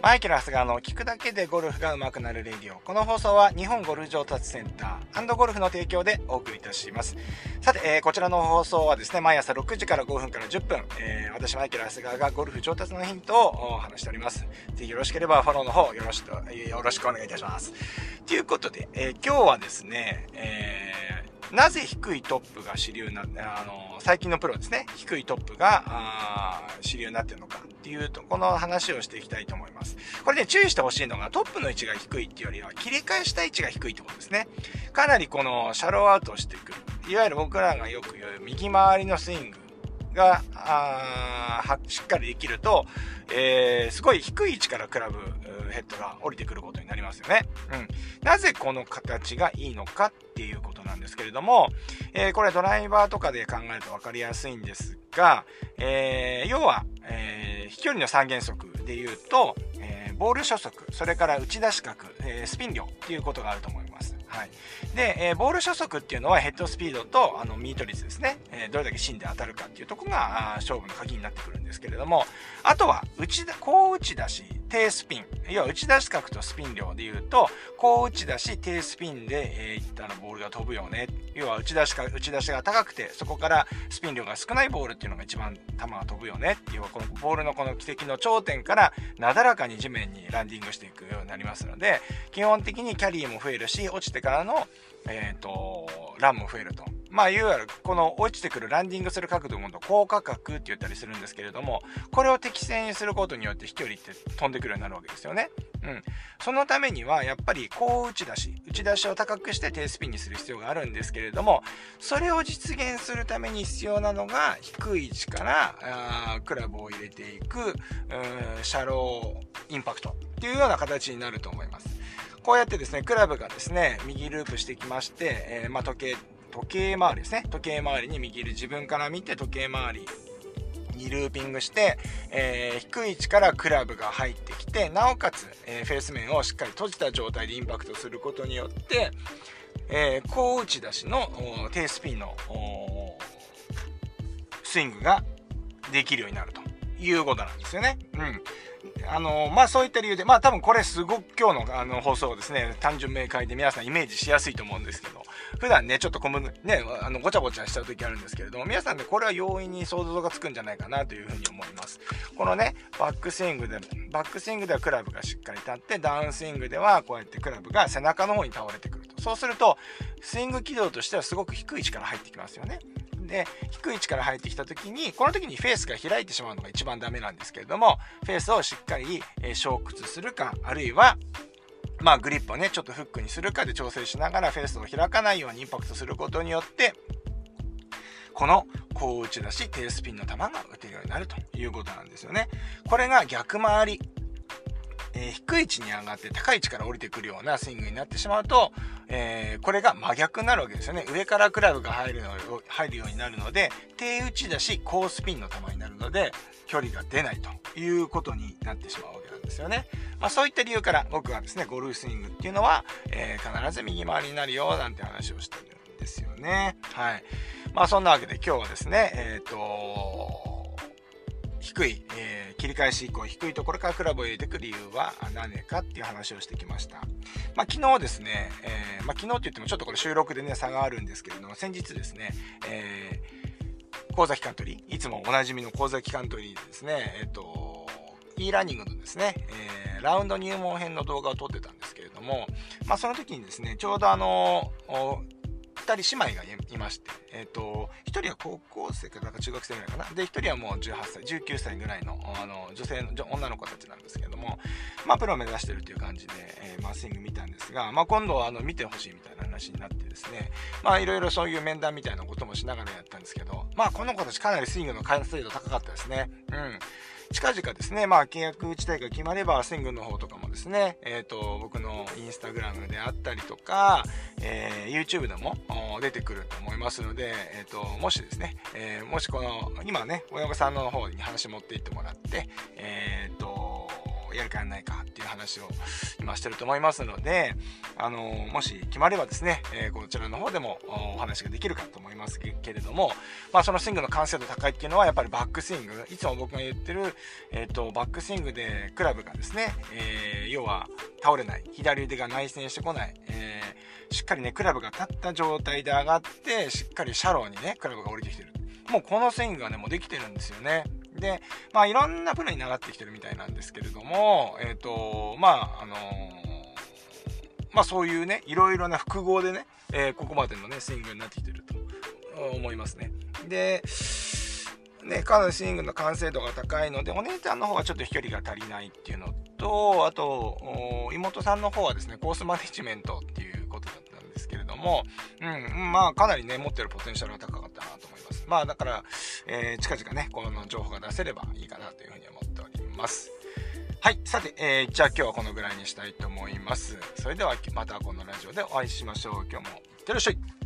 マイケル・ハスガーの聞くだけでゴルフが上手くなるレディオ。この放送は日本ゴルフ上達センターゴルフの提供でお送りいたします。さて、えー、こちらの放送はですね、毎朝6時から5分から10分、えー、私マイケル・ハスガーがゴルフ上達のヒントを話しております。ぜひよろしければフォローの方よろしく、よろしくお願いいたします。ということで、えー、今日はですね、えー、なぜ低いトップが主流な、あの、最近のプロですね、低いトップが、あ主流になってるのかっていうと、この話をしていきたいと思います。これね、注意してほしいのが、トップの位置が低いっていうよりは、切り返した位置が低いってことですね。かなりこの、シャローアウトしてくる。いわゆる僕らがよく言う、右回りのスイングが、あしっかりできると、えー、すごい低い位置からクラブヘッドが降りてくることになりますよね。うん。なぜこの形がいいのかっていうことなんですけれども、えー、これドライバーとかで考えると分かりやすいんですが、えー、要は、えー、飛距離の三原則で言うと、ボール初速、それから打ち出し角、えスピン量っていうことがあると思います。はい。で、えー、ボール初速っていうのはヘッドスピードとあのミート率ですね、えー、どれだけ芯で当たるかっていうとこが勝負の鍵になってくるんですけれども、あとは打ちだ、高打ち出し、低スピン、要は打ち出し角とスピン量で言うと、高打ち出し、低スピンで、えー、いったらボールが飛ぶよね。要は打ち出しか、打ち出しが高くて、そこからスピン量が少ないボールっていうのが一番球が飛ぶよね。要はこのボールのこの軌跡の頂点からなだらかに地面にランディングしていくようになりますので、基本的にキャリーも増えるし、落ちてからの、えっ、ー、と、ランも増えると。まあ、いわゆるこの落ちてくるランディングする角度のこと高価格って言ったりするんですけれども、これを適正にすることによって飛距離って飛んでくるようになるわけですよね。うん。そのためには、やっぱり高打ち出し、打ち出しを高くして低スピンにする必要があるんですけれども、それを実現するために必要なのが、低い位置からあクラブを入れていく、シャローインパクトっていうような形になると思います。こうやってですね、クラブがですね、右ループしてきまして、えー、まあ、時計時計回りですね時計回りに右自分から見て時計回りにルーピングして、えー、低い位置からクラブが入ってきてなおかつ、えー、フェース面をしっかり閉じた状態でインパクトすることによって、えー、高打ち出しの低スピンのスイングができるようになるということなんですよね。うんあのまあそういった理由で、まあ多分これすごく今日のあの放送ですね、単純明快で皆さんイメージしやすいと思うんですけど、普段ね、ちょっとこむ、ね、あの、ごちゃごちゃしちゃう時あるんですけれども、皆さんね、これは容易に想像がつくんじゃないかなというふうに思います。このね、バックスイングで、バックスイングではクラブがしっかり立って、ダウンスイングではこうやってクラブが背中の方に倒れてくると。そうすると、スイング軌道としてはすごく低い位置から入ってきますよね。で低い位置から入ってきた時にこの時にフェースが開いてしまうのが一番ダメなんですけれどもフェースをしっかり、えー、昇屈するかあるいはまあグリップをね、ちょっとフックにするかで調整しながらフェースを開かないようにインパクトすることによって、この高打ち出し低スピンの球が打てるようになるということなんですよね。これが逆回り。えー、低い位置に上がって高い位置から降りてくるようなスイングになってしまうと、えー、これが真逆になるわけですよね。上からクラブが入るの入るようになるので、低打ち出し高スピンの球になるので、距離が出ないということになってしまうわけなんですよね。まあ、そういった理由から僕はですね、ゴルフスイングっていうのは、えー、必ず右回りになるよ、なんて話をしてるんですよね。はい。まあ、そんなわけで今日はですね、えっ、と、低い、えー、切り返し以降低いところからクラブを入れていく理由は何かっていう話をしてきました。まあ、昨日ですね、えー、まあ、昨日って言ってもちょっとこれ収録でね、差があるんですけれども、先日ですね、えー、神崎カントリー、いつもおなじみの神崎カントリーですね、えっ、と、e ラーニングのですね、えーラウンド入門編の動画を撮ってたんですけれども、まあ、その時にですね、ちょうどあの、2人姉妹がいまして、えっ、ー、と、1人は高校生かなんか中学生ぐらいかな。で、1人はもう18歳、19歳ぐらいのあの女性の女の子たちなんですけども、まあ、プロを目指してるという感じで、えー、まあ、スイング見たんですが、まあ、今度はあの見てほしいみたいな話になってですね、まあ、いろいろそういう面談みたいなこともしながらやったんですけど、まあ、この子たちかなりスイングの完成度高かったですね。うん。近々ですね、まあ、契約自体が決まれば、千軍の方とかもですね、えっ、ー、と、僕のインスタグラムであったりとか、えー、YouTube でも出てくると思いますので、えっ、ー、と、もしですね、えもしこの、今ね、親御さんの方に話持っていってもらって、えっ、と、やるかやらないかっていう話を今してると思いますので、あのもし決まればですね、えー、こちらの方でもお話ができるかと思いますけれども、まあ、そのスイングの完成度高いっていうのはやっぱりバックスイングいつも僕が言ってる、えーと、バックスイングでクラブがですね、えー、要は倒れない左腕が内旋してこない、えー、しっかりねクラブが立った状態で上がってしっかりシャローにねクラブが降りてきてる。もうこのスイングがねもうできてるんですよね。でまあいろんなプロに流ってきてるみたいなんですけれどもえっ、ー、とまああのまあそういうね、いろいろな複合でね、えー、ここまでのね、スイングになってきてると思いますね。で、ね、かなりスイングの完成度が高いので、お姉ちゃんの方はちょっと飛距離が足りないっていうのと、あと、妹さんの方はですね、コースマネジメントっていうことだったんですけれども、うん、まあ、かなりね、持ってるポテンシャルが高かったなと思います。まあ、だから、えー、近々ね、この情報が出せればいいかなというふうに思っております。はい。さて、えー、じゃあ今日はこのぐらいにしたいと思います。それではまたこのラジオでお会いしましょう。今日もいってらっしゃい。